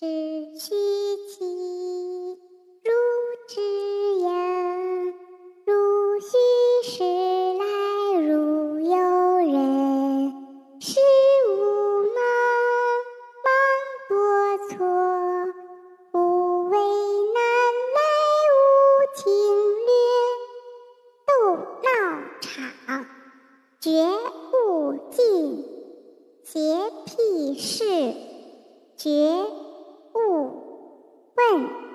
只须其如之影，如虚时来如有人。事无忙，忙多错，不为难来无情略。斗闹场，绝勿近，邪僻事，绝 Oh.